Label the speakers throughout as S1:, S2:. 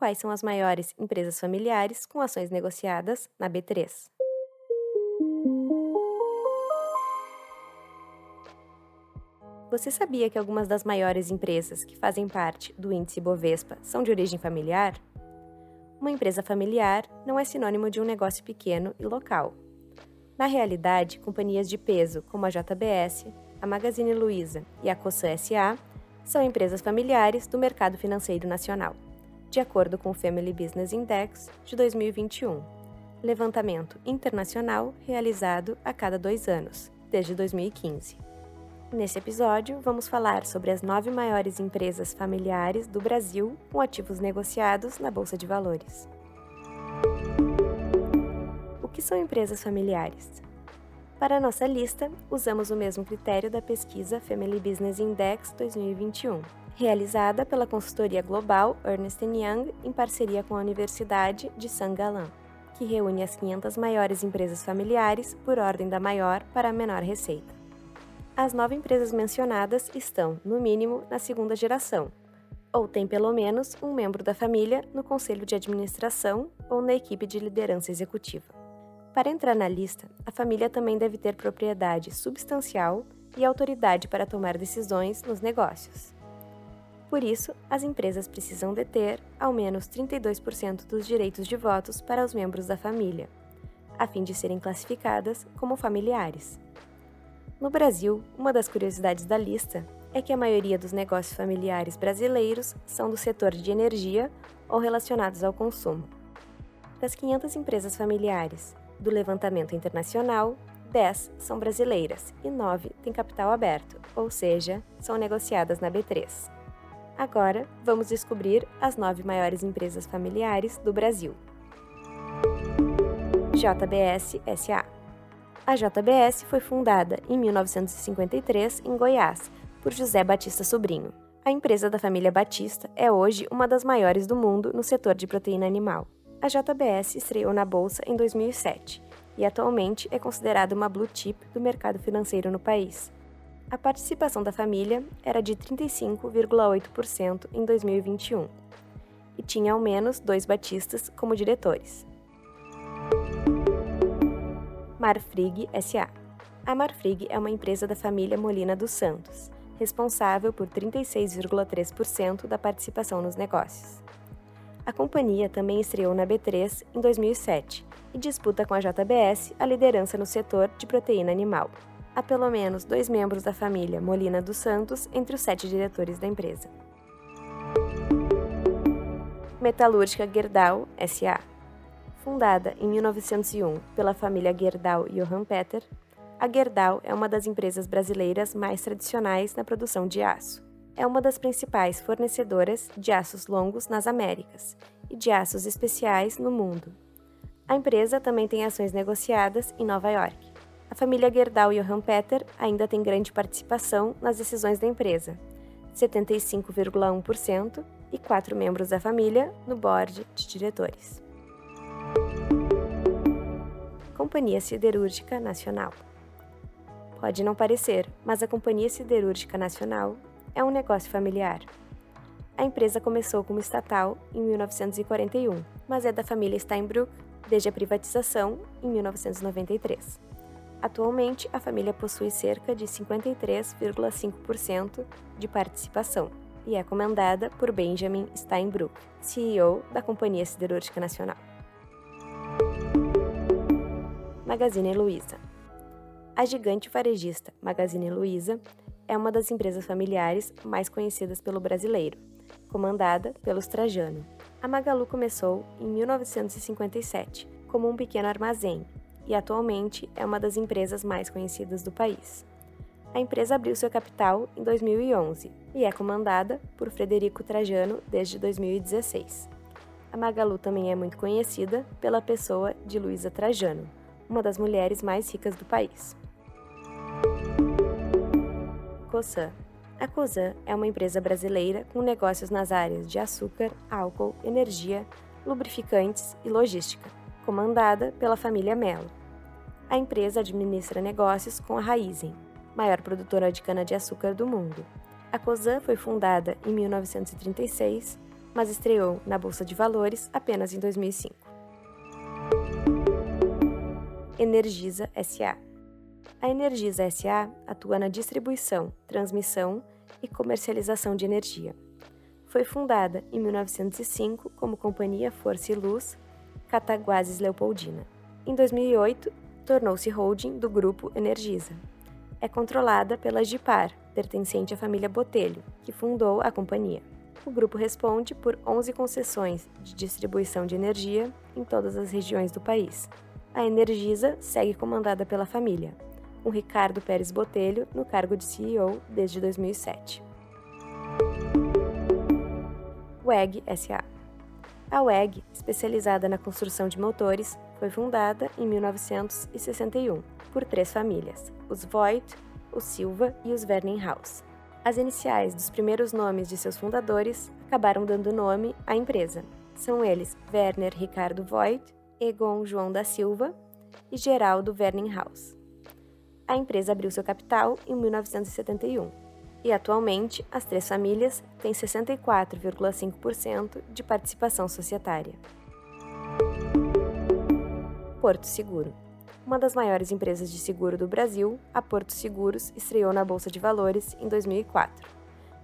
S1: quais são as maiores empresas familiares com ações negociadas na B3. Você sabia que algumas das maiores empresas que fazem parte do índice Bovespa são de origem familiar? Uma empresa familiar não é sinônimo de um negócio pequeno e local. Na realidade, companhias de peso como a JBS, a Magazine Luiza e a Cosan SA são empresas familiares do mercado financeiro nacional de acordo com o Family Business Index de 2021, levantamento internacional realizado a cada dois anos, desde 2015. Nesse episódio, vamos falar sobre as nove maiores empresas familiares do Brasil com ativos negociados na Bolsa de Valores. O que são empresas familiares? Para a nossa lista, usamos o mesmo critério da pesquisa Family Business Index 2021 realizada pela consultoria global Ernst Young em parceria com a Universidade de St. Gallen, que reúne as 500 maiores empresas familiares por ordem da maior para a menor receita. As nove empresas mencionadas estão, no mínimo, na segunda geração, ou têm pelo menos um membro da família no conselho de administração ou na equipe de liderança executiva. Para entrar na lista, a família também deve ter propriedade substancial e autoridade para tomar decisões nos negócios. Por isso, as empresas precisam deter ao menos 32% dos direitos de votos para os membros da família, a fim de serem classificadas como familiares. No Brasil, uma das curiosidades da lista é que a maioria dos negócios familiares brasileiros são do setor de energia ou relacionados ao consumo. Das 500 empresas familiares do levantamento internacional, 10 são brasileiras e 9 têm capital aberto, ou seja, são negociadas na B3. Agora, vamos descobrir as nove maiores empresas familiares do Brasil. JBS SA A JBS foi fundada em 1953 em Goiás por José Batista Sobrinho. A empresa da família Batista é hoje uma das maiores do mundo no setor de proteína animal. A JBS estreou na bolsa em 2007 e atualmente é considerada uma blue chip do mercado financeiro no país, a participação da família era de 35,8% em 2021 e tinha ao menos dois batistas como diretores. Marfrig SA A Marfrig é uma empresa da família Molina dos Santos, responsável por 36,3% da participação nos negócios. A companhia também estreou na B3 em 2007 e disputa com a JBS a liderança no setor de proteína animal há pelo menos dois membros da família Molina dos Santos entre os sete diretores da empresa. Metalúrgica Gerdau SA Fundada em 1901 pela família Gerdau Johann Peter, a Gerdau é uma das empresas brasileiras mais tradicionais na produção de aço. É uma das principais fornecedoras de aços longos nas Américas e de aços especiais no mundo. A empresa também tem ações negociadas em Nova York. A família Gerdau Johann Peter ainda tem grande participação nas decisões da empresa, 75,1%, e quatro membros da família no board de diretores. Companhia Siderúrgica Nacional Pode não parecer, mas a Companhia Siderúrgica Nacional é um negócio familiar. A empresa começou como estatal em 1941, mas é da família Steinbrück desde a privatização em 1993. Atualmente, a família possui cerca de 53,5% de participação e é comandada por Benjamin Steinbrück, CEO da Companhia Siderúrgica Nacional. Magazine Luiza A gigante varejista Magazine Luiza é uma das empresas familiares mais conhecidas pelo brasileiro, comandada pelos Trajano. A Magalu começou em 1957 como um pequeno armazém e atualmente é uma das empresas mais conhecidas do país. A empresa abriu seu capital em 2011 e é comandada por Frederico Trajano desde 2016. A Magalu também é muito conhecida pela pessoa de Luísa Trajano, uma das mulheres mais ricas do país. Cosan A Cosan é uma empresa brasileira com negócios nas áreas de açúcar, álcool, energia, lubrificantes e logística, comandada pela família Mello a empresa administra negócios com a Raizen, maior produtora de cana-de-açúcar do mundo. A COSAN foi fundada em 1936 mas estreou na Bolsa de Valores apenas em 2005. Energisa SA A Energisa SA atua na distribuição, transmissão e comercialização de energia. Foi fundada em 1905 como Companhia Força e Luz Cataguases Leopoldina. Em 2008, tornou-se holding do grupo Energisa. É controlada pela Gipar, pertencente à família Botelho, que fundou a companhia. O grupo responde por 11 concessões de distribuição de energia em todas as regiões do país. A Energisa segue comandada pela família, com Ricardo Pérez Botelho no cargo de CEO desde 2007. WEG SA A WEG, especializada na construção de motores, foi fundada em 1961 por três famílias, os Voigt, os Silva e os Werninghaus. As iniciais dos primeiros nomes de seus fundadores acabaram dando nome à empresa. São eles Werner Ricardo Voigt, Egon João da Silva e Geraldo Werninghaus. A empresa abriu seu capital em 1971 e atualmente as três famílias têm 64,5% de participação societária. Porto Seguro uma das maiores empresas de seguro do Brasil, a Porto Seguros estreou na Bolsa de Valores em 2004,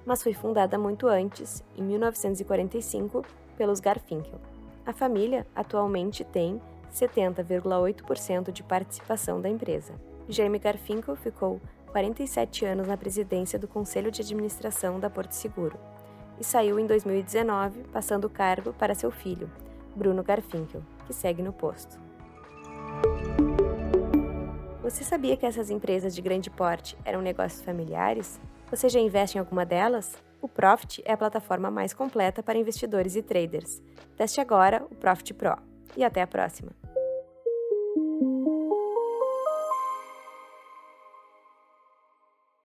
S1: mas foi fundada muito antes, em 1945, pelos Garfinkel. A família atualmente tem 70,8% de participação da empresa. Jaime Garfinkel ficou 47 anos na presidência do Conselho de Administração da Porto Seguro e saiu em 2019, passando o cargo para seu filho, Bruno Garfinkel, que segue no posto. Você sabia que essas empresas de grande porte eram negócios familiares? Você já investe em alguma delas? O Profit é a plataforma mais completa para investidores e traders. Teste agora o Profit Pro. E até a próxima!